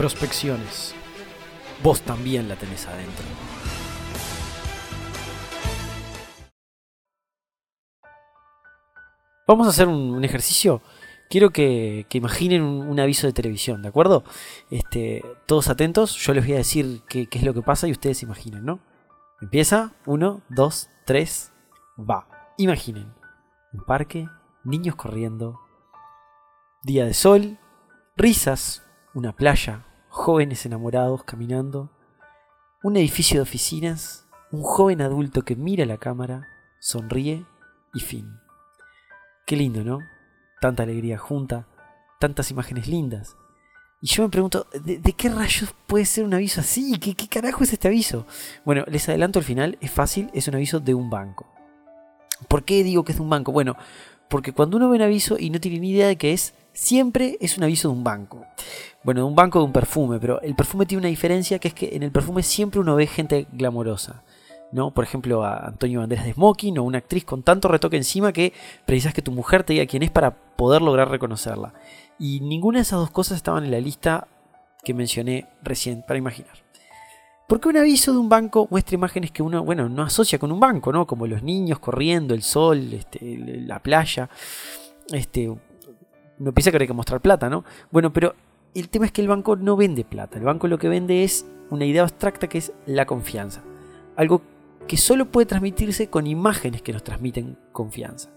Prospecciones. Vos también la tenés adentro. Vamos a hacer un, ejercicio. Quiero que, imaginen un, aviso de televisión, ¿de acuerdo? Este, todos atentos, yo les voy a decir qué, qué es lo que pasa y ustedes imaginen, ¿no? Empieza, uno, dos, tres, va. Imaginen. Un parque, niños corriendo, día de sol, risas, una playa, jóvenes enamorados caminando, un edificio de oficinas, un joven adulto que mira la cámara, sonríe y fin. Qué lindo, ¿no? Tanta alegría junta, tantas imágenes lindas. Y yo me pregunto, ¿de, qué rayos puede ser un aviso así? ¿Qué, ¿Qué carajo es este aviso? Bueno, les adelanto al final, es fácil, es un aviso de un banco. ¿Por qué digo que es de un banco? Bueno, porque cuando uno ve un aviso y no tiene ni idea de qué es, siempre es un aviso de un banco. Bueno, de un banco de un perfume, pero el perfume tiene una diferencia que es que en el perfume siempre uno ve gente glamorosa. ¿no? Por ejemplo, a Antonio Banderas de Smoking o una actriz con tanto retoque encima que precisas que tu mujer te diga quién es para poder lograr reconocerla. Y ninguna de esas dos cosas estaban en la lista que mencioné recién, para imaginar. Porque un aviso de un banco muestra imágenes que uno, bueno, no asocia con un banco, ¿no? Como los niños corriendo, el sol, este, la playa. Este, uno piensa que hay que mostrar plata, ¿no? Bueno, pero el tema es que el banco no vende plata. El banco lo que vende es una idea abstracta que es la confianza. Algo que solo puede transmitirse con imágenes que nos transmiten confianza.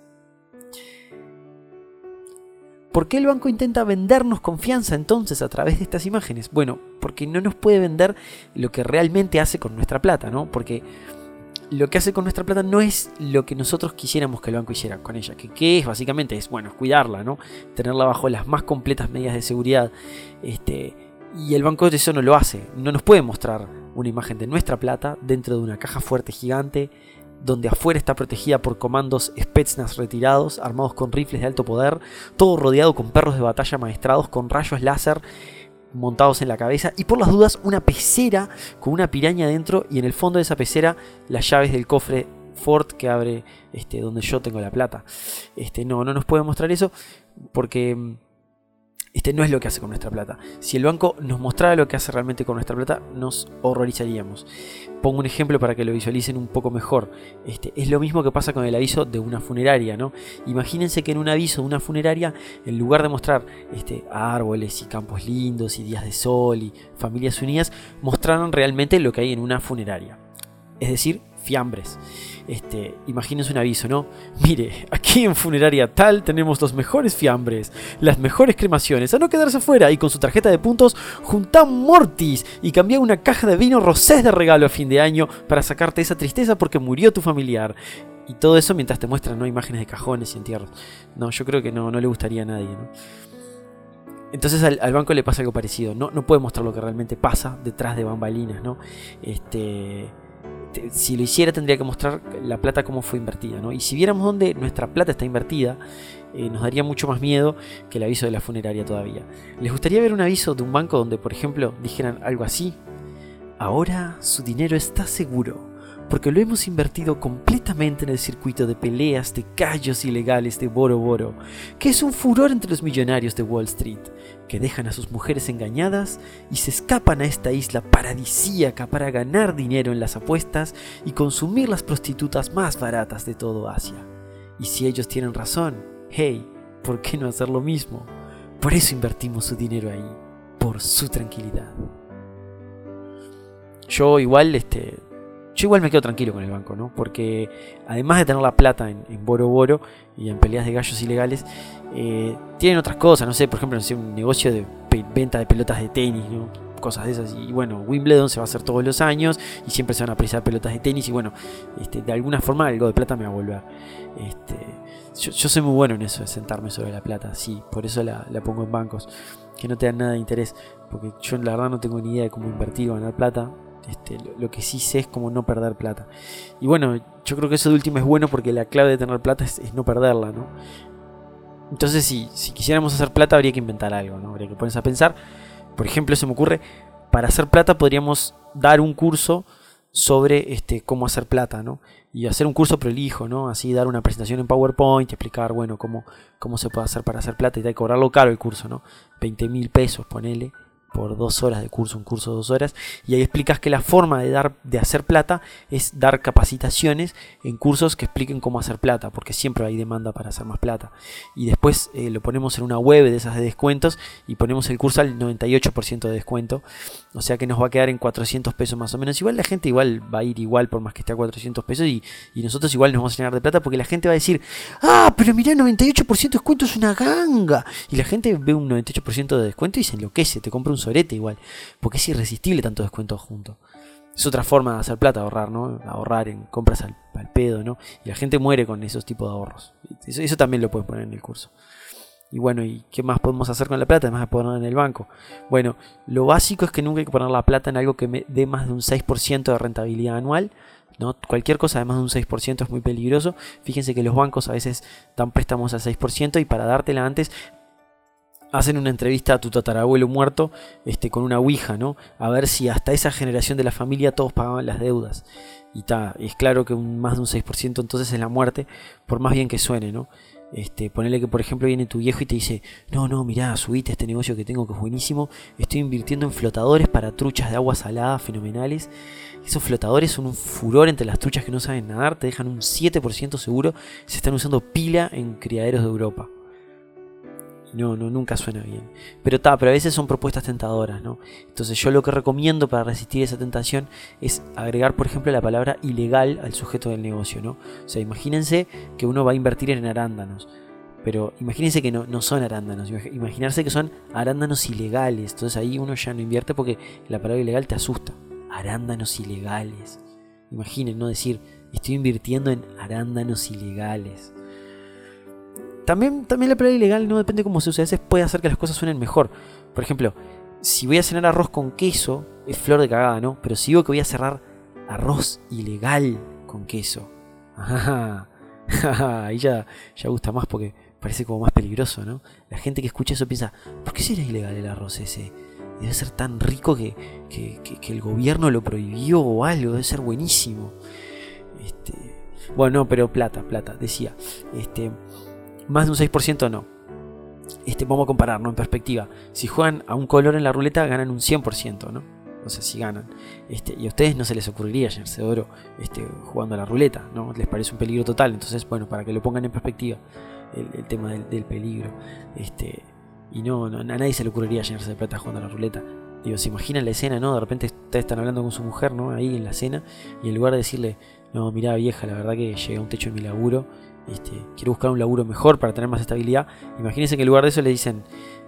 ¿Por qué el banco intenta vendernos confianza entonces a través de estas imágenes? Bueno, porque no nos puede vender lo que realmente hace con nuestra plata, ¿no? Porque lo que hace con nuestra plata no es lo que nosotros quisiéramos que el banco hiciera con ella. Que qué es básicamente es, bueno, cuidarla, ¿no? Tenerla bajo las más completas medidas de seguridad. Este, y el banco de eso no lo hace. No nos puede mostrar una imagen de nuestra plata dentro de una caja fuerte gigante donde afuera está protegida por comandos Spetsnaz retirados, armados con rifles de alto poder, todo rodeado con perros de batalla maestrados con rayos láser montados en la cabeza y por las dudas una pecera con una piraña dentro y en el fondo de esa pecera las llaves del cofre Ford que abre este, donde yo tengo la plata. Este, no, no nos puede mostrar eso porque este no es lo que hace con nuestra plata. Si el banco nos mostrara lo que hace realmente con nuestra plata, nos horrorizaríamos. Pongo un ejemplo para que lo visualicen un poco mejor. Este, es lo mismo que pasa con el aviso de una funeraria, ¿no? Imagínense que en un aviso de una funeraria, en lugar de mostrar este, árboles y campos lindos y días de sol y familias unidas, mostraron realmente lo que hay en una funeraria. Es decir, fiambres. Este, imagínense un aviso, ¿no? Mire, aquí en Funeraria Tal tenemos los mejores fiambres, las mejores cremaciones, a no quedarse fuera y con su tarjeta de puntos junta mortis y cambia una caja de vino rosés de regalo a fin de año para sacarte esa tristeza porque murió tu familiar. Y todo eso mientras te muestran ¿no? imágenes de cajones y entierros. No, yo creo que no, no le gustaría a nadie, ¿no? Entonces al, al, banco le pasa algo parecido. No, no puede mostrar lo que realmente pasa detrás de bambalinas, ¿no? Este si lo hiciera tendría que mostrar la plata cómo fue invertida. ¿no? Y si viéramos dónde nuestra plata está invertida, eh, nos daría mucho más miedo que el aviso de la funeraria todavía. ¿Les gustaría ver un aviso de un banco donde, por ejemplo, dijeran algo así? Ahora su dinero está seguro porque lo hemos invertido completamente en el circuito de peleas de callos ilegales de Boro Boro, que es un furor entre los millonarios de Wall Street, que dejan a sus mujeres engañadas y se escapan a esta isla paradisíaca para ganar dinero en las apuestas y consumir las prostitutas más baratas de todo Asia. Y si ellos tienen razón, hey, ¿por qué no hacer lo mismo? Por eso invertimos su dinero ahí, por su tranquilidad. Yo igual este, yo igual me quedo tranquilo con el banco, ¿no? Porque además de tener la plata en, Boro Boro y en peleas de gallos ilegales, eh, tienen otras cosas, no sé, por ejemplo, no un negocio de venta de pelotas de tenis, ¿no? Cosas de esas. Y bueno, Wimbledon se va a hacer todos los años y siempre se van a apreciar pelotas de tenis y bueno, este, de alguna forma algo de plata me va a volver. Este, yo, yo, soy muy bueno en eso, de sentarme sobre la plata, sí, por eso la, la pongo en bancos, que no te dan nada de interés, porque yo la verdad no tengo ni idea de cómo invertir o ganar plata, este, lo, que sí sé es como no perder plata. Y bueno, yo creo que eso de último es bueno porque la clave de tener plata es, no perderla, ¿no? Entonces, si, si, quisiéramos hacer plata, habría que inventar algo, ¿no? Habría que ponerse a pensar. Por ejemplo, se me ocurre, para hacer plata podríamos dar un curso sobre este, cómo hacer plata, ¿no? Y hacer un curso prolijo, ¿no? Así dar una presentación en PowerPoint y explicar, bueno, cómo, cómo se puede hacer para hacer plata y, y cobrarlo caro el curso, ¿no? 20 mil pesos, ponele por dos horas de curso, un curso de dos horas, y ahí explicas que la forma de, dar, de hacer plata es dar capacitaciones en cursos que expliquen cómo hacer plata, porque siempre hay demanda para hacer más plata. Y después eh, lo ponemos en una web de esas de descuentos y ponemos el curso al 98% de descuento, o sea que nos va a quedar en 400 pesos más o menos. Igual la gente igual va a ir igual por más que esté a 400 pesos y, y nosotros igual nos vamos a llenar de plata porque la gente va a decir, ah, pero mirá, 98% de descuento es una ganga. Y la gente ve un 98% de descuento y se enloquece, te compra un sorete igual, porque es irresistible tanto descuento junto. Es otra forma de hacer plata, ahorrar, ¿no? Ahorrar en compras al, pedo, ¿no? Y la gente muere con esos tipos de ahorros. Eso, también lo puedes poner en el curso. Y bueno, ¿y qué más podemos hacer con la plata? Además de ponerla en el banco. Bueno, lo básico es que nunca hay que poner la plata en algo que me dé más de un 6% de rentabilidad anual. ¿no? Cualquier cosa de más de un 6% es muy peligroso. Fíjense que los bancos a veces dan préstamos al 6% y para dártela antes hacen una entrevista a tu tatarabuelo muerto este, con una ouija, ¿no? A ver si hasta esa generación de la familia todos pagaban las deudas. Y está, es claro que más de un 6% entonces es la muerte, por más bien que suene, ¿no? Este, ponele que por ejemplo viene tu viejo y te dice, no, no, mirá, subite este negocio que tengo que es buenísimo, estoy invirtiendo en flotadores para truchas de agua salada fenomenales. Esos flotadores son un furor entre las truchas que no saben nadar, te dejan un 7% seguro, se están usando pila en criaderos de Europa. No, no, nunca suena bien. Pero está, pero a veces son propuestas tentadoras, ¿no? Entonces yo lo que recomiendo para resistir esa tentación es agregar, por ejemplo, la palabra ilegal al sujeto del negocio, ¿no? O sea, imagínense que uno va a invertir en arándanos. Pero imagínense que no, no son arándanos, imaginarse que son arándanos ilegales. Entonces ahí uno ya no invierte porque la palabra ilegal te asusta. Arándanos ilegales. Imaginen, no decir, estoy invirtiendo en arándanos ilegales. También, también la palabra ilegal no depende cómo se use. A veces puede hacer que las cosas suenen mejor. Por ejemplo, si voy a cenar arroz con queso, es flor de cagada, ¿no? Pero si digo que voy a cerrar arroz ilegal con queso. Ahí ya, ya gusta más porque parece como más peligroso, ¿no? La gente que escucha eso piensa, ¿por qué será ilegal el arroz ese? Debe ser tan rico que, que, que, el gobierno lo prohibió o algo, debe ser buenísimo. Este, bueno, pero plata, plata, decía. Este, más de un 6% no. Este, vamos a compararlo en perspectiva. Si juegan a un color en la ruleta, ganan un 100%, ¿no? O sea, si ganan. Este, y a ustedes no se les ocurriría llenarse de oro este, jugando a la ruleta, ¿no? Les parece un peligro total. Entonces, bueno, para que lo pongan en perspectiva, el, tema del, peligro. Este, y no, no, a nadie se le ocurriría llenarse de plata jugando a la ruleta. Digo, se imaginan la escena, ¿no? De repente ustedes están hablando con su mujer, ¿no? Ahí en la cena, y en lugar de decirle, no, mira vieja, la verdad que llega a un techo en mi laburo, este, quiero buscar un laburo mejor para tener más estabilidad. Imagínense que en lugar de eso le dicen,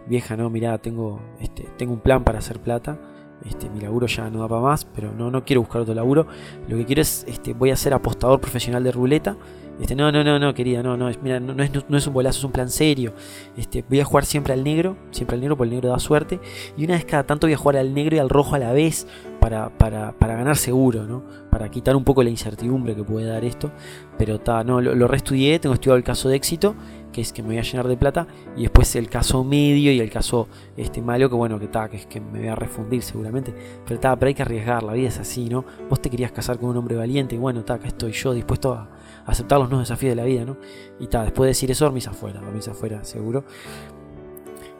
vieja, no, mira, tengo, este, tengo un plan para hacer plata. Este, mi laburo ya no da para más, pero no, no quiero buscar otro laburo. Lo que quiero es, este, voy a ser apostador profesional de ruleta. Este, no, no, no, no, querida, no, no, mira, no, es, no, es, un bolazo, es un plan serio. Este, voy a jugar siempre al negro, siempre al negro, porque el negro da suerte. Y una vez cada tanto voy a jugar al negro y al rojo a la vez para, ganar seguro, ¿no? Para quitar un poco la incertidumbre que puede dar esto. Pero está, no, lo, lo reestudié, tengo estudiado el caso de éxito que es que me voy a llenar de plata, y después el caso medio y el caso este malo, que bueno, que está, que es que me voy a refundir seguramente, pero está, pero hay que arriesgar, la vida es así, ¿no? Vos te querías casar con un hombre valiente, y bueno, está, acá estoy yo dispuesto a, aceptar los nuevos desafíos de la vida, ¿no? Y está, después de decir eso, dormís afuera, dormís afuera, seguro.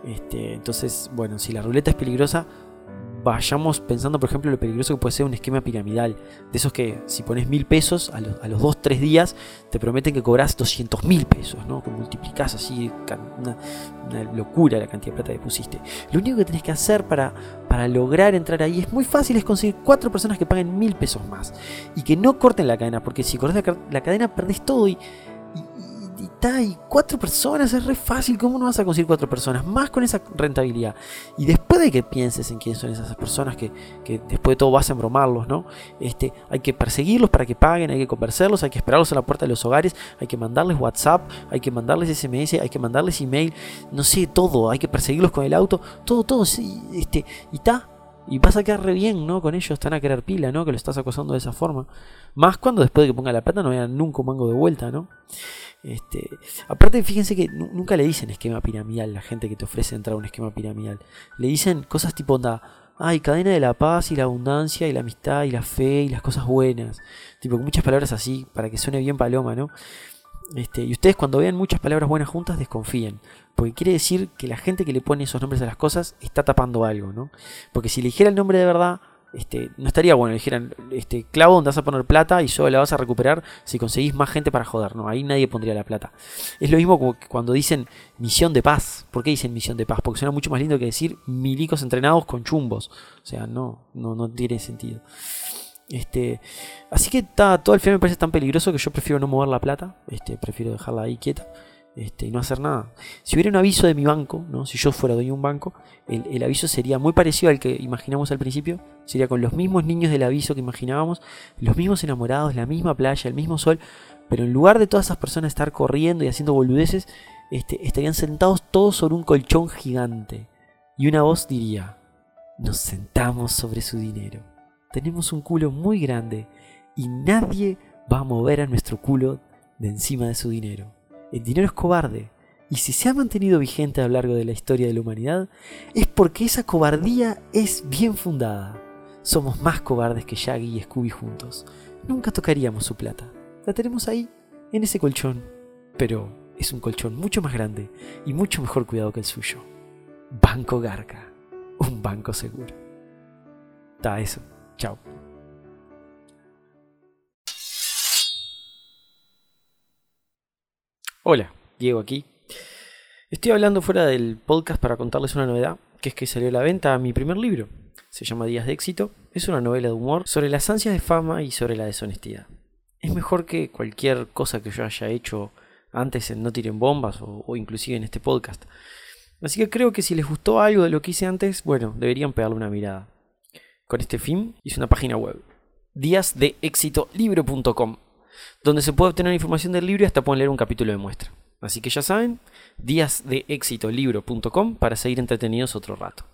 Este, entonces, bueno, si la ruleta es peligrosa, vayamos pensando, por ejemplo, lo peligroso que puede ser un esquema piramidal. De esos que si pones mil pesos, a los, a los dos, tres días, te prometen que cobras 200 mil pesos, ¿no? Que multiplicas así, una, locura la cantidad de plata que pusiste. Lo único que tenés que hacer para, para lograr entrar ahí es muy fácil, es conseguir cuatro personas que paguen mil pesos más. Y que no corten la cadena, porque si cortas la, la cadena perdés todo y y cuatro personas, es re fácil, ¿cómo no vas a conseguir cuatro personas? Más con esa rentabilidad. Y después de que pienses en quiénes son esas personas que, después de todo vas a embromarlos, ¿no? Este, hay que perseguirlos para que paguen, hay que convencerlos, hay que esperarlos a la puerta de los hogares, hay que mandarles WhatsApp, hay que mandarles SMS, hay que mandarles email, no sé, todo, hay que perseguirlos con el auto, todo, todo, este, y está. Y vas a quedar re bien, ¿no? Con ellos están a querer pila, ¿no? Que lo estás acosando de esa forma. Más cuando después de que ponga la plata no vean nunca un mango de vuelta, ¿no? Este, aparte, fíjense que nunca le dicen esquema piramidal la gente que te ofrece entrar a un esquema piramidal. Le dicen cosas tipo onda, ay, cadena de la paz y la abundancia y la amistad y la fe y las cosas buenas. Tipo, muchas palabras así, para que suene bien paloma, ¿no? Este, y ustedes cuando vean muchas palabras buenas juntas, desconfíen. Porque quiere decir que la gente que le pone esos nombres a las cosas está tapando algo, ¿no? Porque si le dijera el nombre de verdad, este, no estaría bueno, le dijeran, este, clavo donde vas a poner plata y solo la vas a recuperar si conseguís más gente para joder. Ahí nadie pondría la plata. Es lo mismo cuando dicen misión de paz. ¿Por qué dicen misión de paz? Porque suena mucho más lindo que decir milicos entrenados con chumbos. O sea, no, no, no tiene sentido. Este, así que todo el film me parece tan peligroso que yo prefiero no mover la plata. Este, prefiero dejarla ahí quieta. Este, y no hacer nada. Si hubiera un aviso de mi banco, ¿no? si yo fuera dueño de un banco, el, aviso sería muy parecido al que imaginamos al principio. Sería con los mismos niños del aviso que imaginábamos, los mismos enamorados, la misma playa, el mismo sol. Pero en lugar de todas esas personas estar corriendo y haciendo boludeces, este, estarían sentados todos sobre un colchón gigante. Y una voz diría, nos sentamos sobre su dinero. Tenemos un culo muy grande y nadie va a mover a nuestro culo de encima de su dinero. El dinero es cobarde. Y si se ha mantenido vigente a lo largo de la historia de la humanidad, es porque esa cobardía es bien fundada. Somos más cobardes que Shaggy y Scooby juntos. Nunca tocaríamos su plata. La tenemos ahí, en ese colchón. Pero es un colchón mucho más grande y mucho mejor cuidado que el suyo. Banco Garca. Un banco seguro. Da eso. Chao. Hola, Diego aquí. Estoy hablando fuera del podcast para contarles una novedad, que es que salió a la venta mi primer libro. Se llama Días de éxito. Es una novela de humor sobre las ansias de fama y sobre la deshonestidad. Es mejor que cualquier cosa que yo haya hecho antes en No Tiren Bombas o, inclusive en este podcast. Así que creo que si les gustó algo de lo que hice antes, bueno, deberían pegarle una mirada. Con este fin hice una página web, díasdeexitolibro.com donde se puede obtener información del libro y hasta pueden leer un capítulo de muestra. Así que ya saben, díasdeexitolibro.com para seguir entretenidos otro rato.